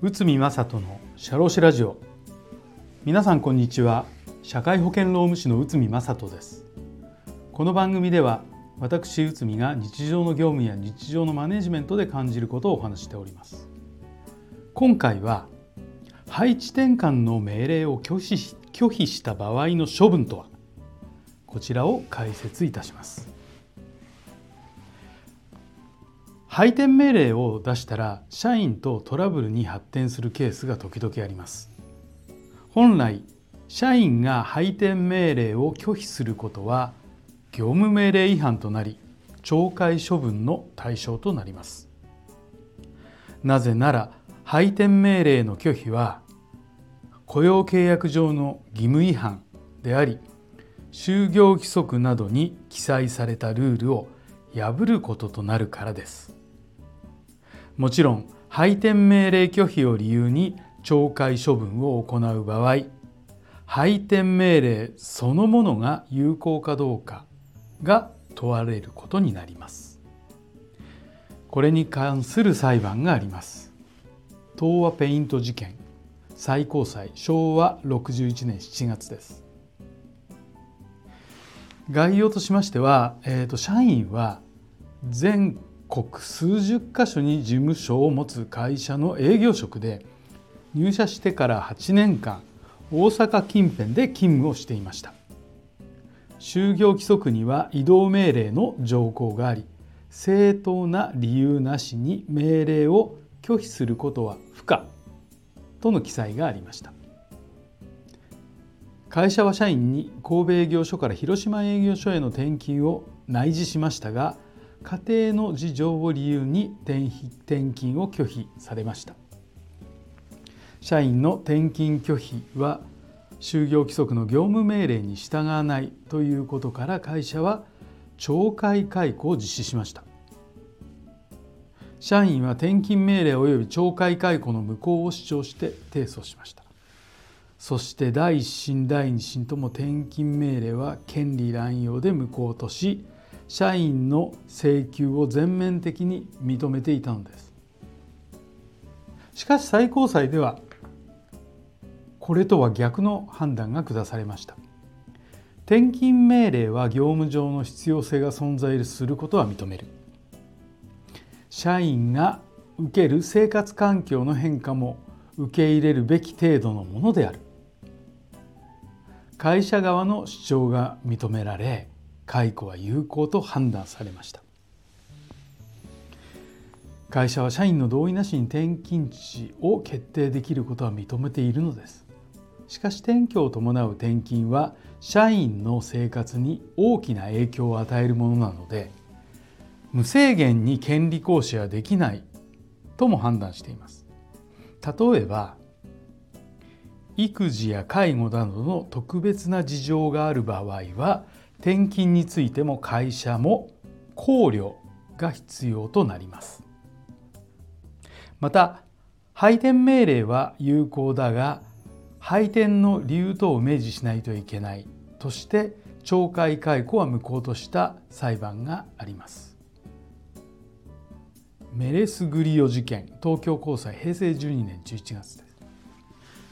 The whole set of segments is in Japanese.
内海正人の社労士ラジオ。皆さんこんにちは。社会保険労務士の内海正人です。この番組では私内海が日常の業務や日常のマネジメントで感じることをお話しております。今回は配置転換の命令を拒否拒否した場合の処分とは？こちらを解説いたします。配転命令を出したら社員とトラブルに発展するケースが時々あります。本来社員が配転命令を拒否することは業務命令違反となり懲戒処分の対象となります。なぜなら配転命令の拒否は雇用契約上の義務違反であり就業規則などに記載されたルールを破ることとなるからです。もちろん配転命令拒否を理由に懲戒処分を行う場合配転命令そのものが有効かどうかが問われることになります。これに関する裁判があります。東和ペイント事件最高裁昭和61年7月です。概要としましては、えーと、社員は全国数十箇所に事務所を持つ会社の営業職で入社してから8年間大阪近辺で勤務をしていました。就業規則には移動命令の条項があり正当な理由なしに命令を拒否することは不可との記載がありました。会社は社員に神戸営業所から広島営業所への転勤を内示しましたが家庭の事情を理由に転勤を拒否されました。社員の転勤拒否は就業規則の業務命令に従わないということから会社は懲戒解雇を実施しました。社員は転勤命令及び懲戒解雇の無効を主張して提訴しました。そして第一審第二審とも転勤命令は権利乱用で無効とし社員の請求を全面的に認めていたのです。しかし最高裁ではこれとは逆の判断が下されました。転勤命令は業務上の必要性が存在することは認める。社員が受ける生活環境の変化も受け入れるべき程度のものである。会社側の主張が認められ解雇は有効と判断されました。会社は社員の同意なしに転勤地を決定できることは認めているのです。しかし転居を伴う転勤は社員の生活に大きな影響を与えるものなので無制限に権利行使はできないとも判断しています。例えば育児や介護などの特別な事情がある場合は転勤についても会社も考慮が必要となります。また配転命令は有効だが配転の理由等を明示しないといけないとして懲戒解雇は無効とした裁判があります。メレスグリオ事件東京高裁平成12年11月です。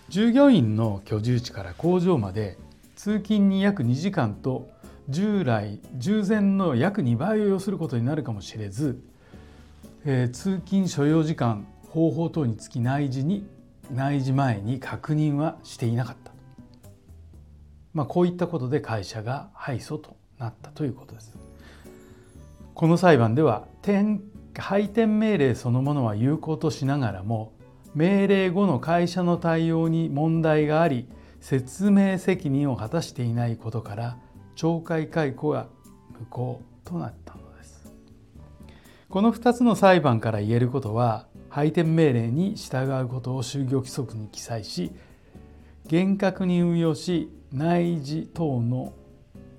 従業員の居住地から工場まで通勤に約2時間と従来従前の約2倍を要することになるかもしれず、えー、通勤所要時間方法等につき内示に内示前に確認はしていなかった、まあ、こういったことで会社が敗訴となったということです。この裁判では配転命令そのものは有効としながらも命令後の会社の対応に問題があり説明責任を果たしていないことから懲戒解雇が無効となったのですこの2つの裁判から言えることは配転命令に従うことを就業規則に記載し厳格に運用し内示等の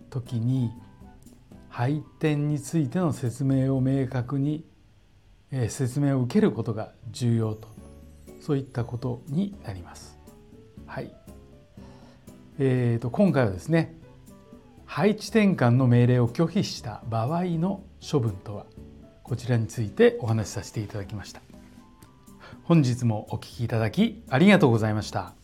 時に配転についての説明を明確に説明を受けることが重要とそういったことになります。はい。えーと、今回はですね配置転換の命令を拒否した場合の処分とは？こちらについてお話しさせていただきました。本日もお聴きいただきありがとうございました。